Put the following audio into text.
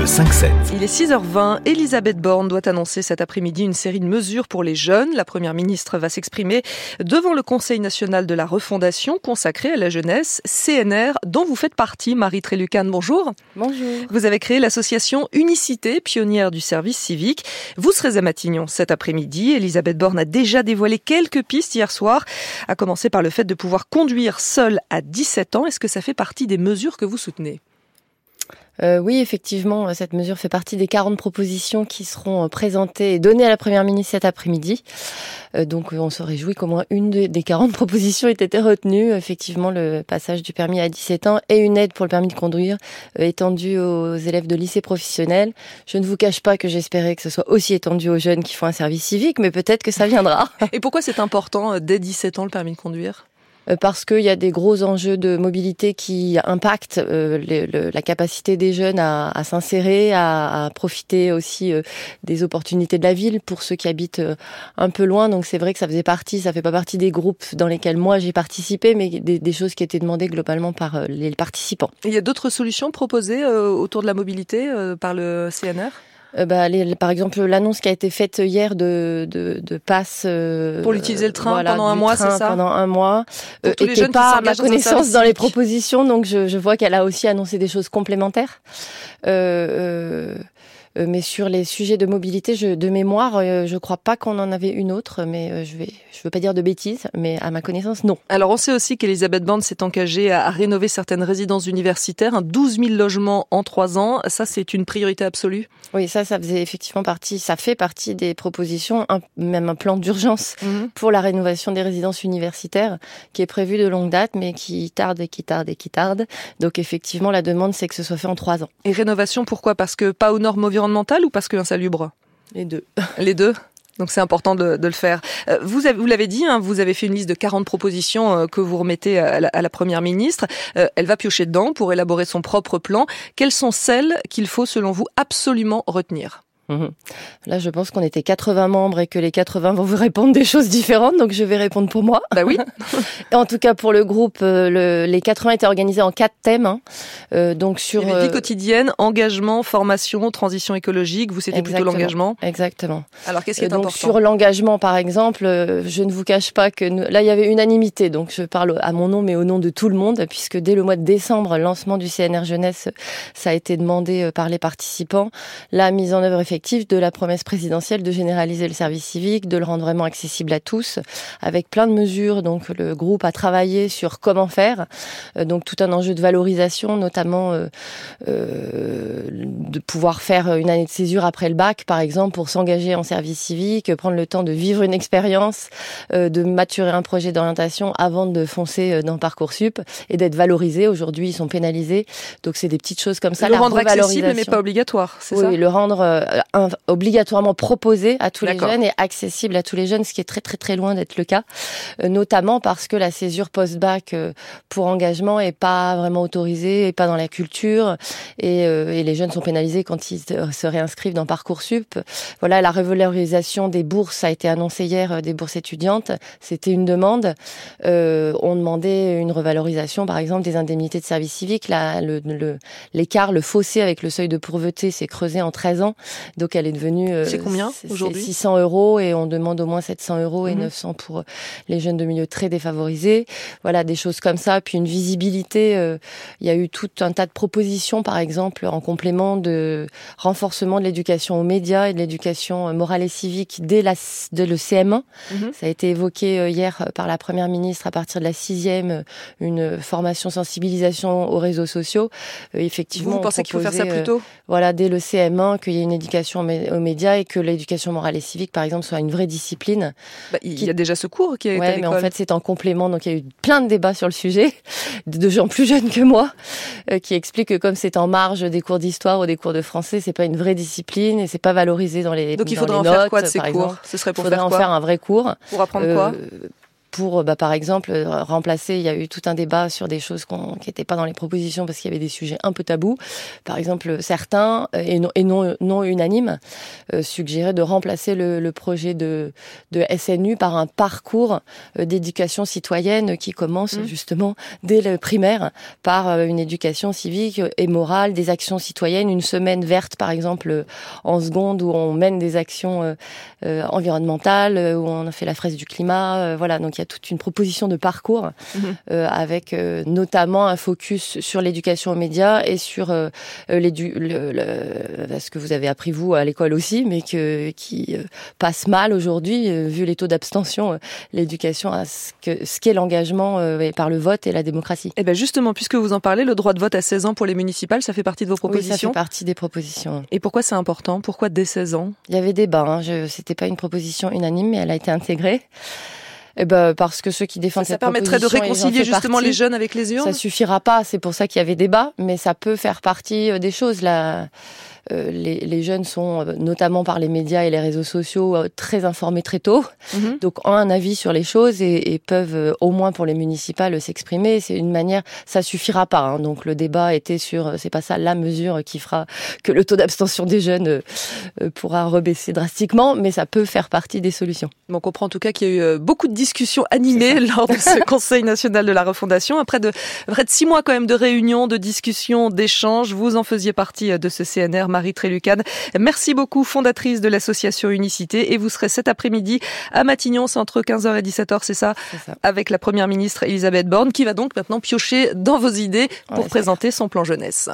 Le 5-7. Il est 6h20. Elisabeth Borne doit annoncer cet après-midi une série de mesures pour les jeunes. La première ministre va s'exprimer devant le Conseil national de la refondation consacré à la jeunesse, CNR, dont vous faites partie, Marie Trélucan. Bonjour. Bonjour. Vous avez créé l'association Unicité, pionnière du service civique. Vous serez à Matignon cet après-midi. Elisabeth Borne a déjà dévoilé quelques pistes hier soir, à commencer par le fait de pouvoir conduire seul à 17 ans. Est-ce que ça fait partie des mesures que vous soutenez? Euh, oui, effectivement, cette mesure fait partie des 40 propositions qui seront euh, présentées et données à la Première ministre cet après-midi. Euh, donc on se réjouit qu'au moins une des 40 propositions ait été retenue. Effectivement, le passage du permis à 17 ans et une aide pour le permis de conduire étendue aux élèves de lycée professionnel. Je ne vous cache pas que j'espérais que ce soit aussi étendu aux jeunes qui font un service civique, mais peut-être que ça viendra. Et pourquoi c'est important dès 17 ans le permis de conduire? euh, parce qu'il y a des gros enjeux de mobilité qui impactent euh, le, la capacité des jeunes à, à s'insérer, à, à, profiter aussi euh, des opportunités de la ville pour ceux qui habitent un peu loin. Donc c'est vrai que ça faisait partie, ça fait pas partie des groupes dans lesquels moi j'ai participé, mais des, des, choses qui étaient demandées globalement par les participants. il y a d'autres solutions proposées autour de la mobilité par le CNR euh, bah, les, par exemple, l'annonce qui a été faite hier de, de, de passe euh, pour l'utiliser le train pendant un mois, c'est ça Pendant un mois, euh, était pas à ma connaissance dans les propositions, donc je, je vois qu'elle a aussi annoncé des choses complémentaires. Euh euh, mais sur les sujets de mobilité, je, de mémoire, euh, je crois pas qu'on en avait une autre, mais euh, je je veux pas dire de bêtises, mais à ma connaissance, non. Alors on sait aussi qu'Elisabeth Borne s'est engagée à, rénover certaines résidences universitaires, 12 000 logements en trois ans. Ça, c'est une priorité absolue? Oui, ça, ça faisait effectivement partie, ça fait partie des propositions, même un plan d'urgence mhm. pour la rénovation des résidences universitaires qui est prévu de longue date, mais qui tarde et qui tarde et qui tarde. Donc effectivement, la demande, c'est que ce soit fait en trois ans. Et rénovation, pourquoi? Parce que pas aux normes environnementale ou parce que insalubre Les deux. Les deux donc c'est important de, de, le faire. Euh, vous, avez, vous l'avez dit, hein, vous avez fait une liste de 40 propositions euh, que vous remettez à la, à la Première ministre. Euh, elle va piocher dedans pour élaborer son propre plan. Quelles sont celles qu'il faut, selon vous, absolument retenir? Mhm. Là, je pense qu'on était 80 membres et que les 80 vont vous répondre des choses différentes, donc je vais répondre pour moi. Bah oui. en tout cas, pour le groupe, euh, le, les 80 étaient organisés en quatre thèmes. Hein. Euh, donc sur vie euh, quotidienne, engagement, formation, transition écologique. Vous c'était plutôt l'engagement. Exactement. Alors qu'est-ce qui est donc, important Sur l'engagement, par exemple, je ne vous cache pas que là il y avait unanimité. Donc je parle à mon nom, mais au nom de tout le monde, puisque dès le mois de décembre, lancement du CNR jeunesse, ça a été demandé par les participants. La mise en œuvre effective de la promesse présidentielle de généraliser le service civique, de le rendre vraiment accessible à tous, avec plein de mesures. Donc le groupe a travaillé sur comment faire, euh, donc tout un enjeu de valorisation, notamment euh, euh, de pouvoir faire une année de césure après le bac, par exemple, pour s'engager en service civique, prendre le temps de vivre une expérience, de maturer un projet d'orientation avant de foncer dans Parcoursup et d'être valorisé. Aujourd'hui, ils sont pénalisés, donc c'est des petites choses comme ça. Le rendre accessible mais pas obligatoire, c'est ça? Oui, le rendre obligatoirement proposé à tous les jeunes et accessible à tous les jeunes, ce qui est très très très loin d'être le cas, euh, notamment parce que la césure post-bac euh, pour engagement est pas vraiment autorisée et pas dans la culture et, euh, et les jeunes sont pénalisés quand ils se réinscrivent dans parcoursup. Voilà, la revalorisation des bourses a été annoncée hier, des bourses étudiantes, c'était une demande. Euh, on demandait une revalorisation, par exemple, des indemnités de service civique. Là, l'écart, le, le fossé avec le seuil de pauvreté s'est creusé en 13 ans. Donc elle est devenue. Euh, c'est combien aujourd'hui 600 euros et on demande au moins 700 euros et 900 mhm. pour les jeunes de milieux très défavorisés. Voilà des choses comme ça. Puis une visibilité. Euh, il y a eu tout un tas de propositions, par exemple, en complément de renforcement de l'éducation aux médias et de l'éducation morale et civique dès la de le CM1. Mhm. Ça a été évoqué euh, hier par la première ministre à partir de la sixième, une formation sensibilisation aux réseaux sociaux. effectivement, vous pensez qu'il faut faire ça plus tôt Voilà, dès le CM1, qu'il y ait une éducation aux médias et que l'éducation morale et civique, par exemple, soit une vraie discipline. Bah, il y a déjà ce cours qui est ouais, mais en fait, c'est en complément. Donc, il y a eu plein de débats sur le sujet, de gens plus jeunes que moi, euh, qui expliquent que comme c'est en marge des cours d'histoire ou des cours de français, c'est pas une vraie discipline et c'est pas valorisé dans les Donc, il faudrait en faire quoi de ces cours? Ce serait pour faudrait faire en faire un vrai cours. Pour apprendre quoi? Euh, pour, bah, par exemple, remplacer. Il y a eu tout un débat sur des choses qui n'étaient pas dans les propositions parce qu'il y avait des sujets un peu tabous. Par exemple, certains et non, et non, non unanimes suggéraient de remplacer le, le projet de, de SNU par un parcours d'éducation citoyenne qui commence mmh. justement dès le primaire par une éducation civique et morale, des actions citoyennes, une semaine verte par exemple en seconde où on mène des actions euh, euh, environnementales, où on a fait la fraise du climat. Euh, voilà, donc y a toute une proposition de parcours mhm. avec notamment un focus sur l'éducation aux médias et sur l'édu le, le, ce que vous avez appris vous à l'école aussi, mais que, qui passe mal aujourd'hui vu les taux d'abstention, l'éducation à ce qu'est ce qu'est l'engagement par le vote et la démocratie. Et eh bien justement, puisque vous en parlez, le droit de vote à 16 ans pour les municipales, ça fait partie de vos propositions Oui, ça fait partie des propositions. Et pourquoi c'est important? Pourquoi dès 16 ans? Il y avait débat. Hein. C'était pas une proposition unanime, mais elle a été intégrée. Eh ben, parce que ceux qui défendent ça, cette permettrait de réconcilier justement les jeunes avec les urnes. Ça suffira pas, c'est pour ça qu'il y avait débat, mais ça peut faire partie euh, des choses. Là, euh, les, les, jeunes sont, euh, notamment par les médias et les réseaux sociaux, euh, très informés très tôt, mhm. donc ont un avis sur les choses et, et peuvent, au moins pour les municipales, s'exprimer. C'est une manière, ça suffira pas. Hein. donc le débat était sur, c'est pas ça la mesure qui fera que le taux d'abstention des jeunes pourra rebaisser drastiquement, mais ça peut faire partie des solutions. on comprend en tout cas qu'il y a eu beaucoup de discussions animées lors de ce Conseil national de la refondation. Après de, près de six mois quand même de réunions, de discussions, d'échanges, vous en faisiez partie de ce CNR. Marie Trélucane. Merci beaucoup, fondatrice de l'association Unicité. Et vous serez cet après-midi à Matignon, c'est entre 15h et 17h, c'est ça, ça, Avec la première ministre Elisabeth Borne, qui va donc maintenant piocher dans vos idées pour présenter son plan jeunesse.